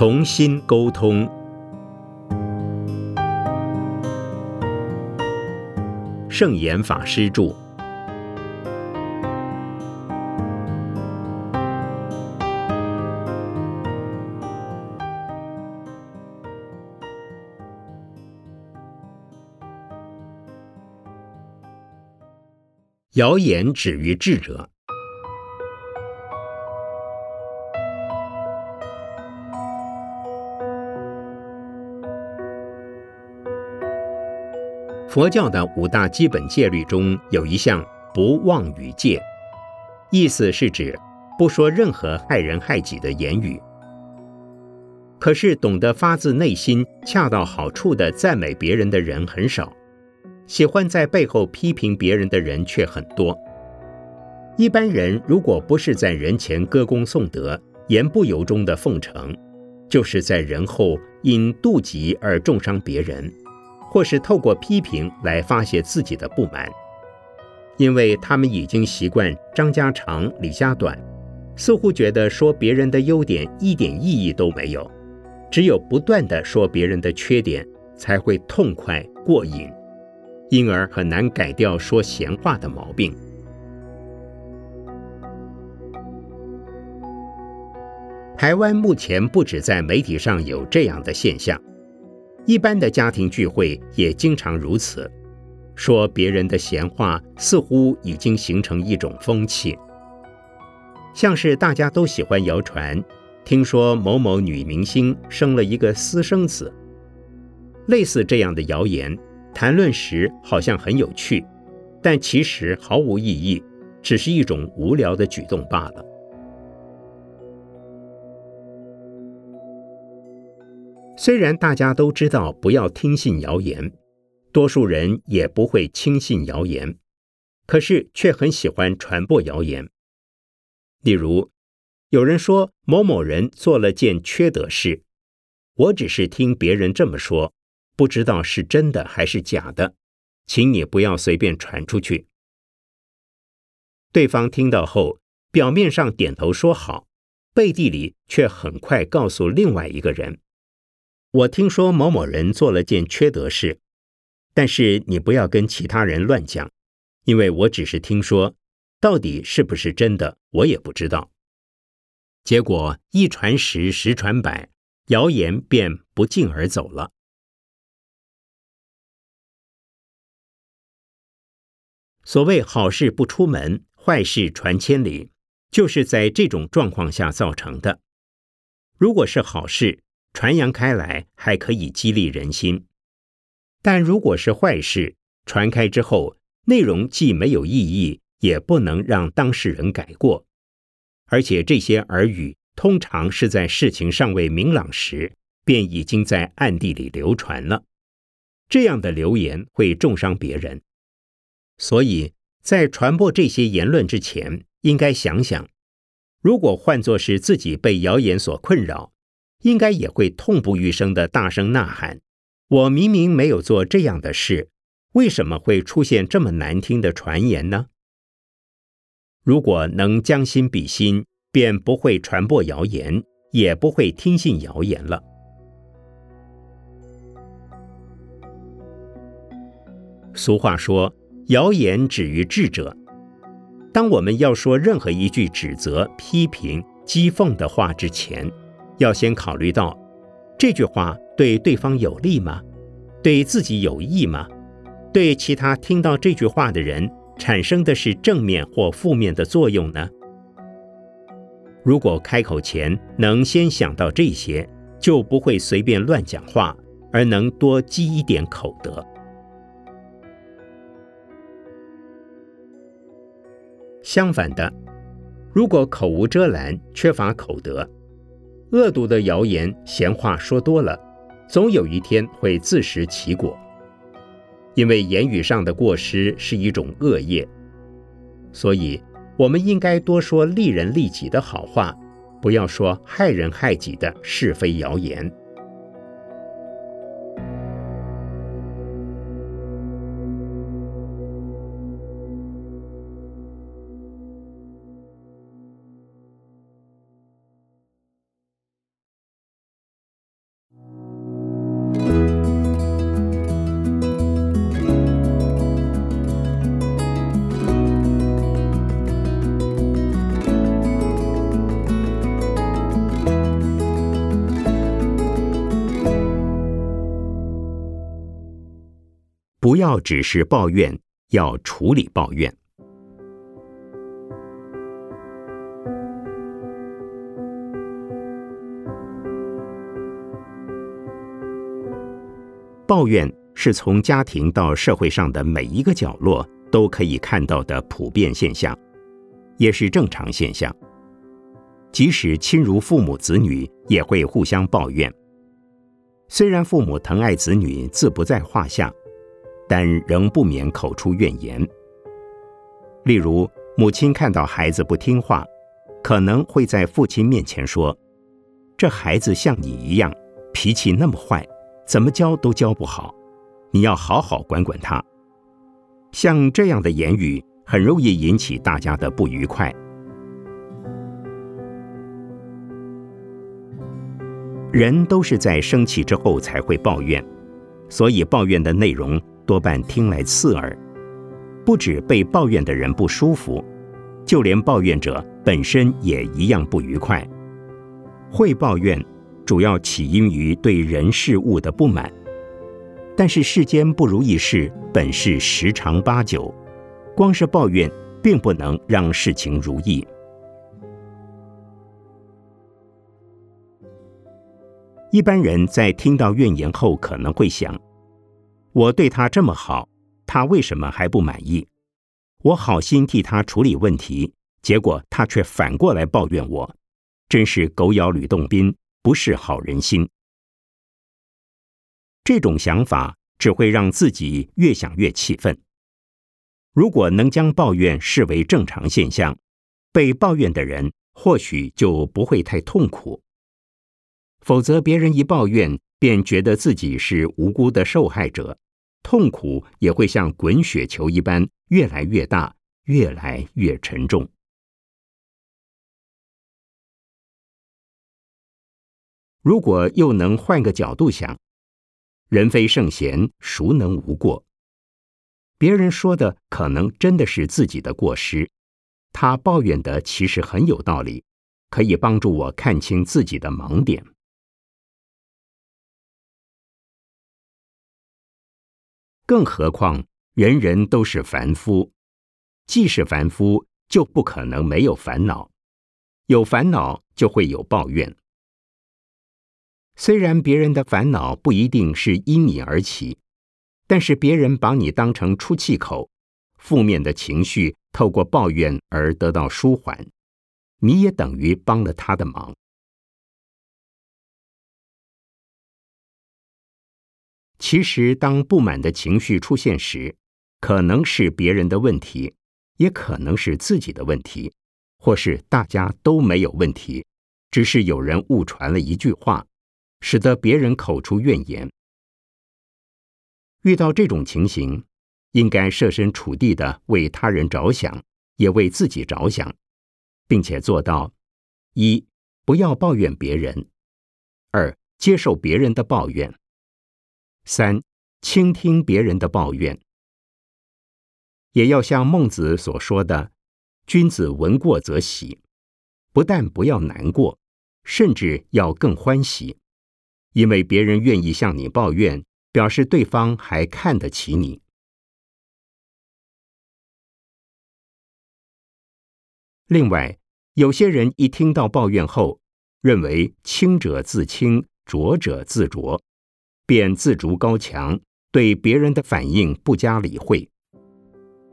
重新沟通。圣严法师著。谣言止于智者。佛教的五大基本戒律中有一项不妄语戒，意思是指不说任何害人害己的言语。可是懂得发自内心、恰到好处的赞美别人的人很少，喜欢在背后批评别人的人却很多。一般人如果不是在人前歌功颂德、言不由衷的奉承，就是在人后因妒忌而重伤别人。或是透过批评来发泄自己的不满，因为他们已经习惯张家长李家短，似乎觉得说别人的优点一点意义都没有，只有不断的说别人的缺点才会痛快过瘾，因而很难改掉说闲话的毛病。台湾目前不止在媒体上有这样的现象。一般的家庭聚会也经常如此，说别人的闲话似乎已经形成一种风气，像是大家都喜欢谣传，听说某某女明星生了一个私生子，类似这样的谣言，谈论时好像很有趣，但其实毫无意义，只是一种无聊的举动罢了。虽然大家都知道不要听信谣言，多数人也不会轻信谣言，可是却很喜欢传播谣言。例如，有人说某某人做了件缺德事，我只是听别人这么说，不知道是真的还是假的，请你不要随便传出去。对方听到后，表面上点头说好，背地里却很快告诉另外一个人。我听说某某人做了件缺德事，但是你不要跟其他人乱讲，因为我只是听说，到底是不是真的，我也不知道。结果一传十，十传百，谣言便不胫而走了。所谓好事不出门，坏事传千里，就是在这种状况下造成的。如果是好事，传扬开来还可以激励人心，但如果是坏事，传开之后，内容既没有意义，也不能让当事人改过，而且这些耳语通常是在事情尚未明朗时，便已经在暗地里流传了。这样的流言会重伤别人，所以在传播这些言论之前，应该想想，如果换作是自己被谣言所困扰。应该也会痛不欲生的大声呐喊：“我明明没有做这样的事，为什么会出现这么难听的传言呢？”如果能将心比心，便不会传播谣言，也不会听信谣言了。俗话说：“谣言止于智者。”当我们要说任何一句指责、批评、讥讽的话之前，要先考虑到，这句话对对方有利吗？对自己有益吗？对其他听到这句话的人产生的是正面或负面的作用呢？如果开口前能先想到这些，就不会随便乱讲话，而能多积一点口德。相反的，如果口无遮拦，缺乏口德，恶毒的谣言、闲话说多了，总有一天会自食其果。因为言语上的过失是一种恶业，所以我们应该多说利人利己的好话，不要说害人害己的是非谣言。要只是抱怨，要处理抱怨。抱怨是从家庭到社会上的每一个角落都可以看到的普遍现象，也是正常现象。即使亲如父母子女，也会互相抱怨。虽然父母疼爱子女，自不在话下，但仍不免口出怨言。例如，母亲看到孩子不听话，可能会在父亲面前说：“这孩子像你一样，脾气那么坏。”怎么教都教不好，你要好好管管他。像这样的言语，很容易引起大家的不愉快。人都是在生气之后才会抱怨，所以抱怨的内容多半听来刺耳。不止被抱怨的人不舒服，就连抱怨者本身也一样不愉快。会抱怨。主要起因于对人事物的不满，但是世间不如意事本是十常八九，光是抱怨并不能让事情如意。一般人在听到怨言后，可能会想：我对他这么好，他为什么还不满意？我好心替他处理问题，结果他却反过来抱怨我，真是狗咬吕洞宾。不是好人心，这种想法只会让自己越想越气愤。如果能将抱怨视为正常现象，被抱怨的人或许就不会太痛苦。否则，别人一抱怨，便觉得自己是无辜的受害者，痛苦也会像滚雪球一般越来越大，越来越沉重。如果又能换个角度想，人非圣贤，孰能无过？别人说的可能真的是自己的过失，他抱怨的其实很有道理，可以帮助我看清自己的盲点。更何况，人人都是凡夫，既是凡夫，就不可能没有烦恼，有烦恼就会有抱怨。虽然别人的烦恼不一定是因你而起，但是别人把你当成出气口，负面的情绪透过抱怨而得到舒缓，你也等于帮了他的忙。其实，当不满的情绪出现时，可能是别人的问题，也可能是自己的问题，或是大家都没有问题，只是有人误传了一句话。使得别人口出怨言。遇到这种情形，应该设身处地的为他人着想，也为自己着想，并且做到：一、不要抱怨别人；二、接受别人的抱怨；三、倾听别人的抱怨。也要像孟子所说的：“君子闻过则喜，不但不要难过，甚至要更欢喜。”因为别人愿意向你抱怨，表示对方还看得起你。另外，有些人一听到抱怨后，认为清者自清，浊者自浊，便自逐高墙，对别人的反应不加理会，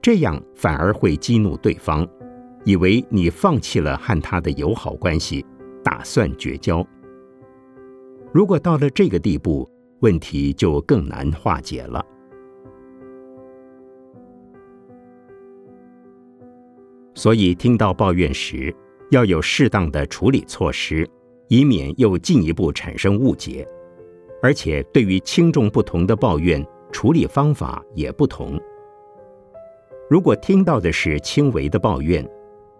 这样反而会激怒对方，以为你放弃了和他的友好关系，打算绝交。如果到了这个地步，问题就更难化解了。所以，听到抱怨时，要有适当的处理措施，以免又进一步产生误解。而且，对于轻重不同的抱怨，处理方法也不同。如果听到的是轻微的抱怨，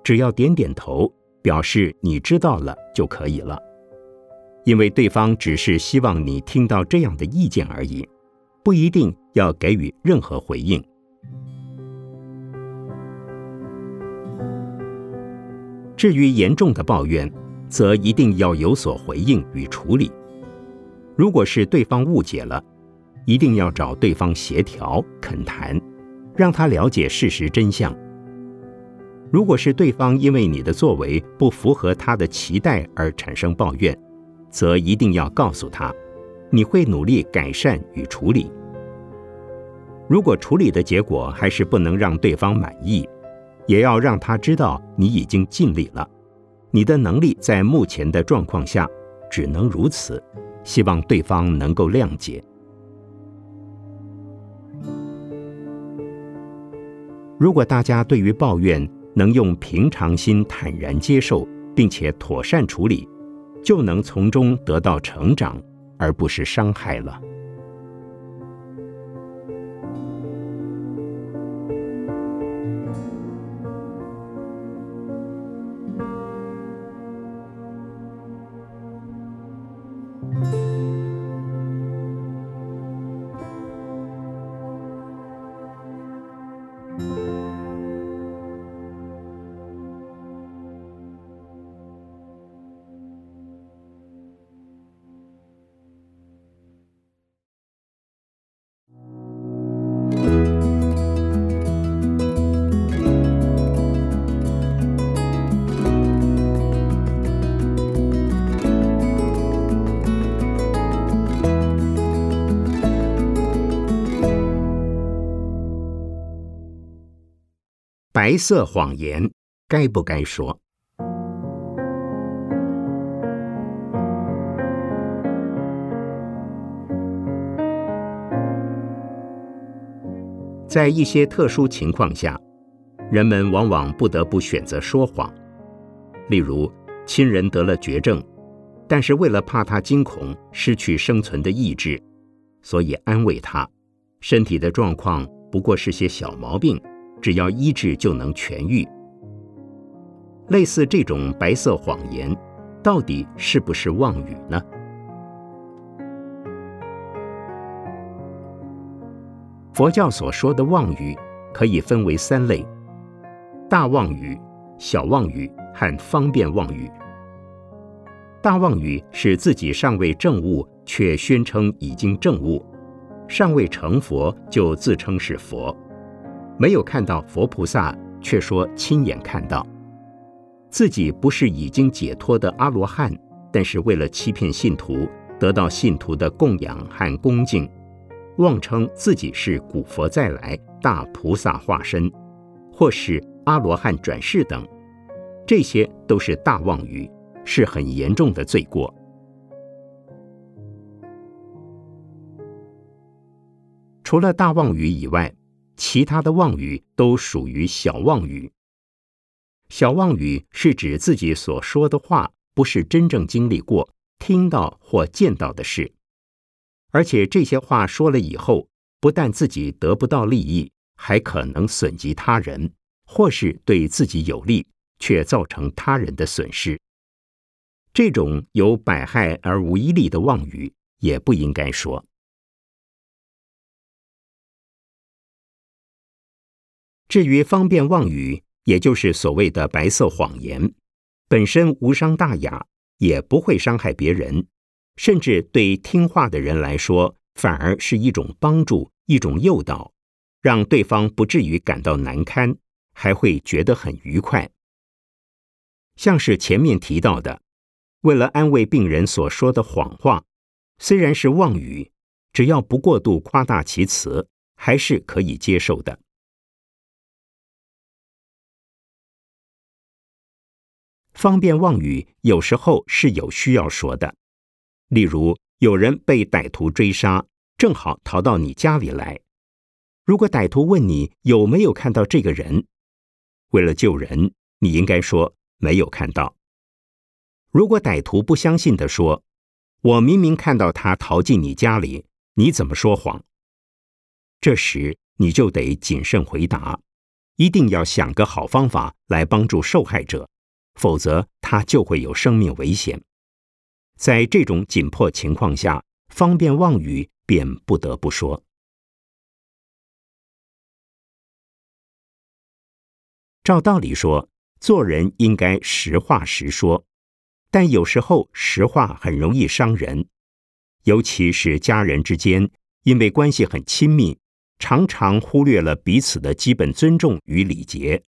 只要点点头，表示你知道了就可以了。因为对方只是希望你听到这样的意见而已，不一定要给予任何回应。至于严重的抱怨，则一定要有所回应与处理。如果是对方误解了，一定要找对方协调、恳谈，让他了解事实真相。如果是对方因为你的作为不符合他的期待而产生抱怨，则一定要告诉他，你会努力改善与处理。如果处理的结果还是不能让对方满意，也要让他知道你已经尽力了，你的能力在目前的状况下只能如此，希望对方能够谅解。如果大家对于抱怨能用平常心坦然接受，并且妥善处理，就能从中得到成长，而不是伤害了。白色谎言该不该说？在一些特殊情况下，人们往往不得不选择说谎。例如，亲人得了绝症，但是为了怕他惊恐失去生存的意志，所以安慰他，身体的状况不过是些小毛病。只要医治就能痊愈。类似这种白色谎言，到底是不是妄语呢？佛教所说的妄语可以分为三类：大妄语、小妄语和方便妄语。大妄语是自己尚未证悟，却宣称已经证悟；尚未成佛，就自称是佛。没有看到佛菩萨，却说亲眼看到，自己不是已经解脱的阿罗汉，但是为了欺骗信徒，得到信徒的供养和恭敬，妄称自己是古佛再来、大菩萨化身，或是阿罗汉转世等，这些都是大妄语，是很严重的罪过。除了大妄语以外，其他的妄语都属于小妄语。小妄语是指自己所说的话不是真正经历过、听到或见到的事，而且这些话说了以后，不但自己得不到利益，还可能损及他人，或是对自己有利，却造成他人的损失。这种有百害而无一利的妄语，也不应该说。至于方便妄语，也就是所谓的白色谎言，本身无伤大雅，也不会伤害别人，甚至对听话的人来说，反而是一种帮助、一种诱导，让对方不至于感到难堪，还会觉得很愉快。像是前面提到的，为了安慰病人所说的谎话，虽然是妄语，只要不过度夸大其词，还是可以接受的。方便妄语有时候是有需要说的，例如有人被歹徒追杀，正好逃到你家里来。如果歹徒问你有没有看到这个人，为了救人，你应该说没有看到。如果歹徒不相信的说，我明明看到他逃进你家里，你怎么说谎？这时你就得谨慎回答，一定要想个好方法来帮助受害者。否则，他就会有生命危险。在这种紧迫情况下，方便妄语便不得不说。照道理说，做人应该实话实说，但有时候实话很容易伤人，尤其是家人之间，因为关系很亲密，常常忽略了彼此的基本尊重与礼节，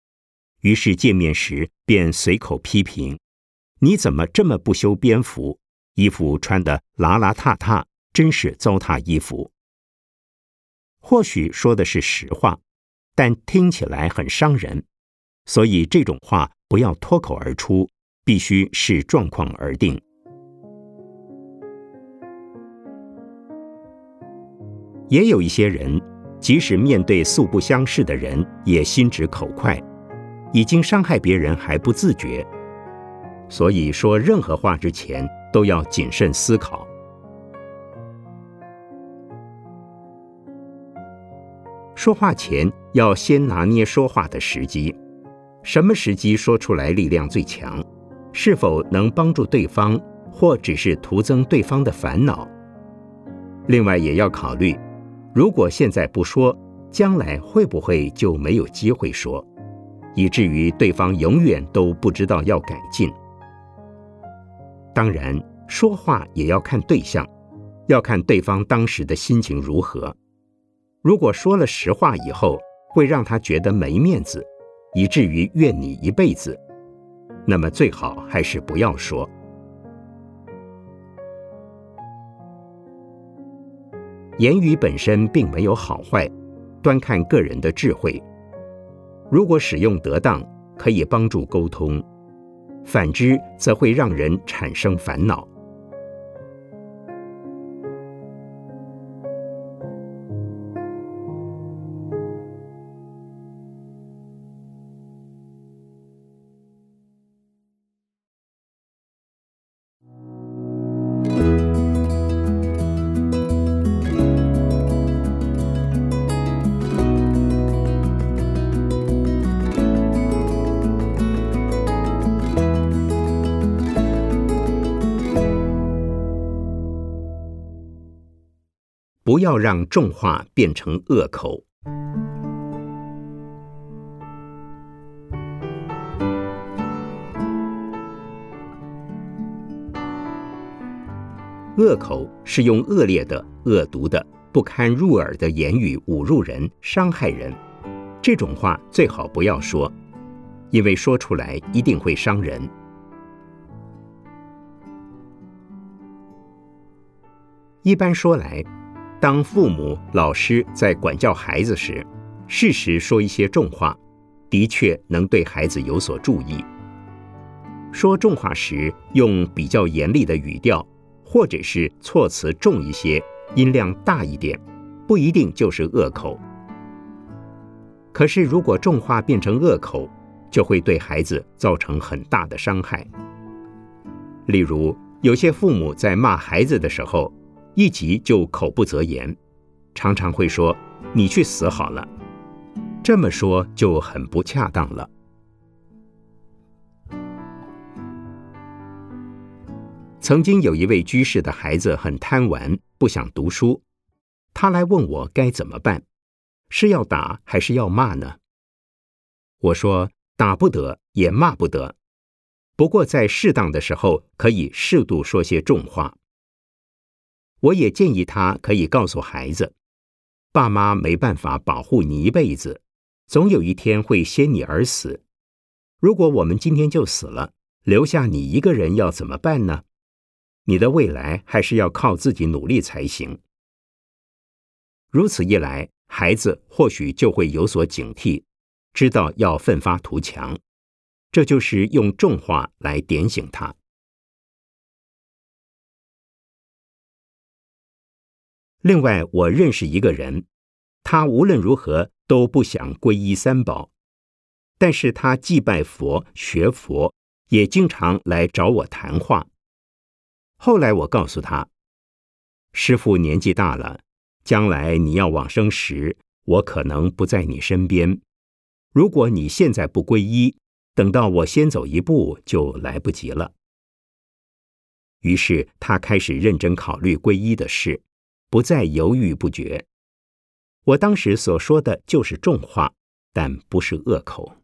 于是见面时便随口批评：“你怎么这么不修边幅？衣服穿得邋邋遢遢，真是糟蹋衣服。”或许说的是实话，但听起来很伤人，所以这种话不要脱口而出，必须视状况而定。也有一些人，即使面对素不相识的人，也心直口快，已经伤害别人还不自觉。所以说任何话之前都要谨慎思考。说话前要先拿捏说话的时机，什么时机说出来力量最强？是否能帮助对方，或只是徒增对方的烦恼？另外也要考虑。如果现在不说，将来会不会就没有机会说，以至于对方永远都不知道要改进？当然，说话也要看对象，要看对方当时的心情如何。如果说了实话以后会让他觉得没面子，以至于怨你一辈子，那么最好还是不要说。言语本身并没有好坏，端看个人的智慧。如果使用得当，可以帮助沟通；反之，则会让人产生烦恼。不要让重话变成恶口。恶口是用恶劣的、恶毒的、不堪入耳的言语侮辱人、伤害人。这种话最好不要说，因为说出来一定会伤人。一般说来。当父母、老师在管教孩子时，适时说一些重话，的确能对孩子有所注意。说重话时，用比较严厉的语调，或者是措辞重一些、音量大一点，不一定就是恶口。可是，如果重话变成恶口，就会对孩子造成很大的伤害。例如，有些父母在骂孩子的时候。一急就口不择言，常常会说：“你去死好了。”这么说就很不恰当了。曾经有一位居士的孩子很贪玩，不想读书，他来问我该怎么办，是要打还是要骂呢？我说：打不得，也骂不得，不过在适当的时候可以适度说些重话。我也建议他可以告诉孩子，爸妈没办法保护你一辈子，总有一天会先你而死。如果我们今天就死了，留下你一个人要怎么办呢？你的未来还是要靠自己努力才行。如此一来，孩子或许就会有所警惕，知道要奋发图强。这就是用重话来点醒他。另外，我认识一个人，他无论如何都不想皈依三宝，但是他祭拜佛、学佛，也经常来找我谈话。后来我告诉他，师父年纪大了，将来你要往生时，我可能不在你身边。如果你现在不皈依，等到我先走一步就来不及了。于是他开始认真考虑皈依的事。不再犹豫不决。我当时所说的就是重话，但不是恶口。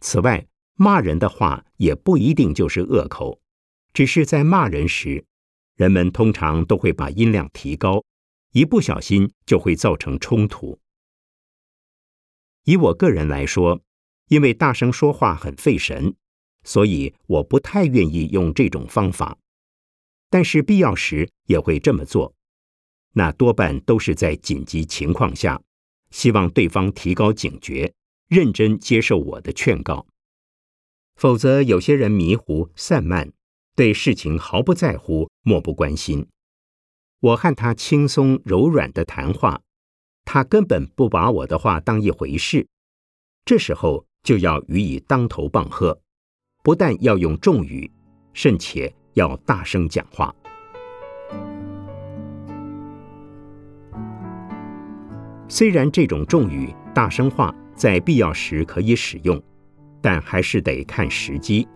此外，骂人的话也不一定就是恶口，只是在骂人时，人们通常都会把音量提高，一不小心就会造成冲突。以我个人来说，因为大声说话很费神，所以我不太愿意用这种方法。但是必要时也会这么做，那多半都是在紧急情况下，希望对方提高警觉，认真接受我的劝告。否则，有些人迷糊散漫，对事情毫不在乎，漠不关心。我和他轻松柔软的谈话，他根本不把我的话当一回事。这时候就要予以当头棒喝，不但要用重语，甚且要大声讲话。虽然这种重语、大声话在必要时可以使用。但还是得看时机，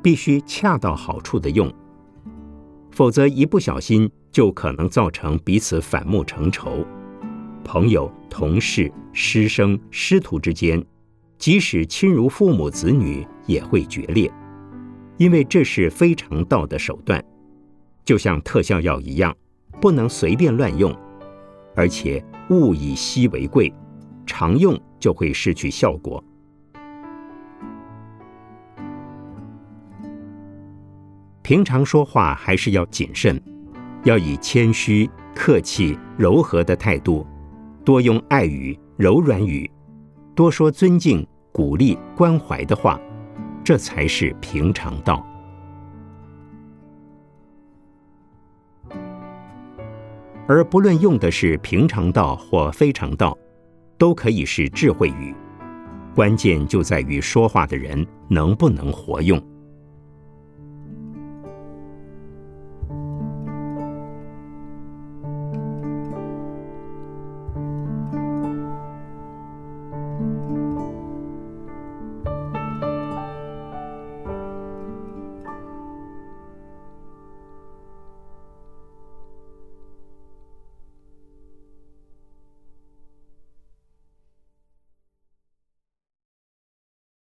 必须恰到好处的用，否则一不小心就可能造成彼此反目成仇。朋友、同事、师生、师徒之间，即使亲如父母子女，也会决裂，因为这是非常道的手段，就像特效药一样，不能随便乱用，而且物以稀为贵，常用就会失去效果。平常说话还是要谨慎，要以谦虚、客气、柔和的态度，多用爱语、柔软语，多说尊敬、鼓励、关怀的话，这才是平常道。而不论用的是平常道或非常道，都可以是智慧语，关键就在于说话的人能不能活用。